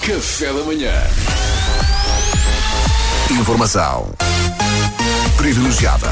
Café da manhã. Informação privilegiada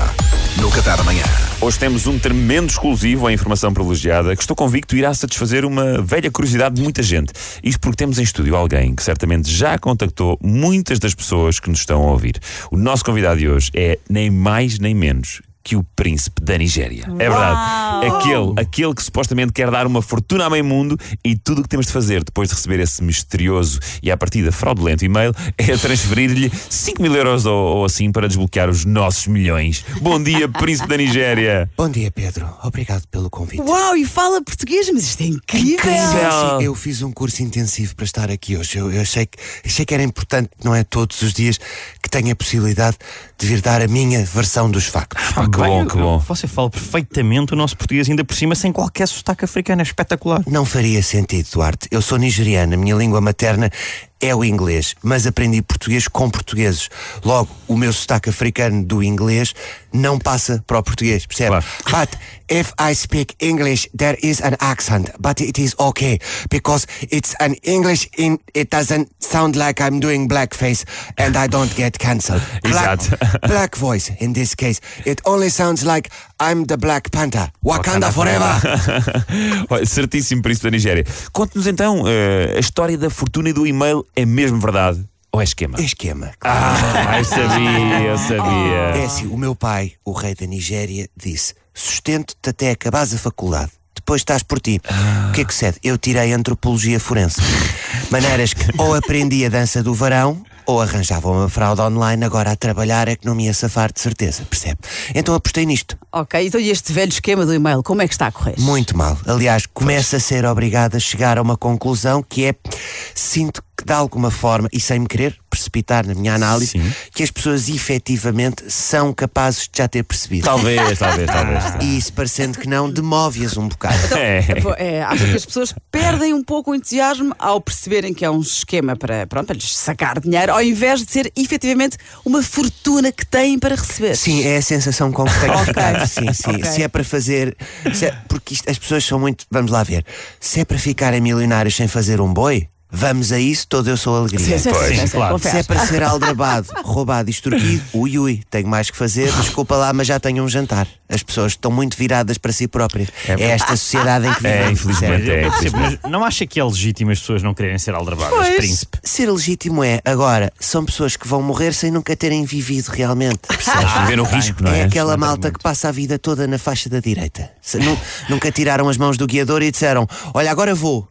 no Café da manhã. Hoje temos um tremendo exclusivo em informação privilegiada que estou convicto irá satisfazer uma velha curiosidade de muita gente. Isto porque temos em estúdio alguém que certamente já contactou muitas das pessoas que nos estão a ouvir. O nosso convidado de hoje é nem mais nem menos que o príncipe da Nigéria. É verdade. Aquele, aquele que supostamente quer dar uma fortuna a meio mundo e tudo o que temos de fazer depois de receber esse misterioso e à partida fraudulento e-mail é transferir-lhe 5 mil euros ou, ou assim para desbloquear os nossos milhões. Bom dia, príncipe da Nigéria. Bom dia, Pedro. Obrigado pelo convite. Uau, e fala português, mas isto é incrível! Incrível. Eu fiz um curso intensivo para estar aqui hoje. Eu, eu achei, que, achei que era importante, não é todos os dias, que tenha a possibilidade de vir dar a minha versão dos factos. Que bom, que bom. Você fala perfeitamente o nosso português, ainda por cima, sem qualquer sotaque africano. É espetacular. Não faria sentido, Duarte. Eu sou nigeriana, a minha língua materna é o inglês, mas aprendi português com portugueses. Logo, o meu sotaque africano do inglês não passa para o português, percebe? Claro. But if I speak English, there is an accent, but it is okay because it's an English in it doesn't sound like I'm doing blackface and I don't get cancelled. Black, Exato. black voice in this case. It only sounds like I'm the Black Panther. Wakanda, forever. Olha, certíssimo príncipe da Nigéria. Conte-nos então eh, a história da fortuna e do e-mail é mesmo verdade ou é esquema? Esquema. Ah, eu sabia, eu sabia. É assim, o meu pai, o rei da Nigéria, disse: sustento-te até acabares a faculdade. Depois estás por ti. O que é que cede? Eu tirei antropologia forense. Maneiras que ou aprendi a dança do varão ou arranjava uma fraude online, agora a trabalhar é que não me ia safar de certeza, percebe? Então apostei nisto. Ok, então e este velho esquema do e-mail, como é que está a correr? Muito mal. Aliás, começo a ser obrigado a chegar a uma conclusão que é: sinto que de alguma forma, e sem me querer precipitar na minha análise, Sim. que as pessoas efetivamente são capazes de já ter percebido. Talvez, talvez, talvez. E isso parecendo que não, demove-as um bocado. É. É, acho que as pessoas perdem um pouco o entusiasmo ao perceberem que é um esquema para, pronto, para lhes sacar dinheiro, ao invés de ser efetivamente uma fortuna que têm para receber. Sim, é a sensação com que tenho ficado. Sim, sim. Ok. Se é para fazer. se é- porque isto- as pessoas são muito. Vamos lá ver. Se é para ficarem milionários sem fazer um boi, vamos a isso, todo eu sou alegria. Sim, sim, Pois, sim, sim, claro. Se é para ser aldrabado, roubado e extorquido, ui ui, tenho mais que fazer, desculpa lá, mas já tenho um jantar. As pessoas estão muito viradas para si próprias. É, esta sociedade em que É, vivemos. infelizmente é. Eu percebo, mas não acha que é legítimo as pessoas não quererem ser aldrabadas, Pois. príncipe? Ser legítimo é, agora, são pessoas que vão morrer sem nunca terem vivido realmente. percebe? Viver o risco, não é? É aquela malta que passa a vida toda na faixa da direita. Se nu- nunca tiraram as mãos do guiador e disseram: Olha, agora vou.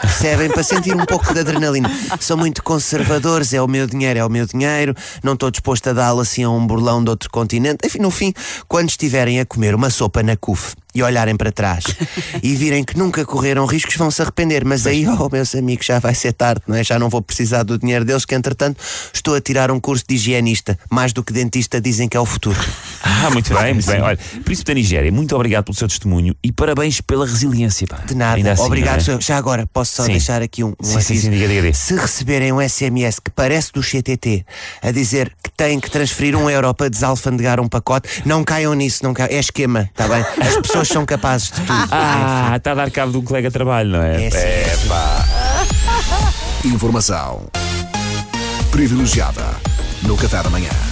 Percebem? Para sentir um pouco de adrenalina. São muito conservadores, é o meu dinheiro, é o meu dinheiro, não estou disposto a dá-lo assim a um burlão de outro continente. Enfim, no fim, quando estiverem a comer uma sopa na CUF e olharem para trás e virem que nunca correram riscos, vão se arrepender. Mas aí, oh, meus amigos, já vai ser tarde, não é? Já não vou precisar do dinheiro deles, que entretanto estou a tirar um curso de higienista. Mais do que dentista, dizem que é o futuro. Ah, muito bem, muito bem. Olha, príncipe da Nigéria, muito obrigado pelo seu testemunho e parabéns pela resiliência. Pá. De nada. Assim, Obrigado. é? Já agora, posso só Sim. deixar aqui um, um Sim, aviso? sim, diga, diga, diga. Se receberem um SMS que parece do CTT a dizer que têm que transferir um euro para desalfandegar um pacote, não caiam nisso, não caiam. É esquema, está bem? As pessoas são capazes de tudo. Ah, está a dar cabo de um colega de trabalho, não é? É, sim. É, pá. Informação privilegiada no Café da manhã.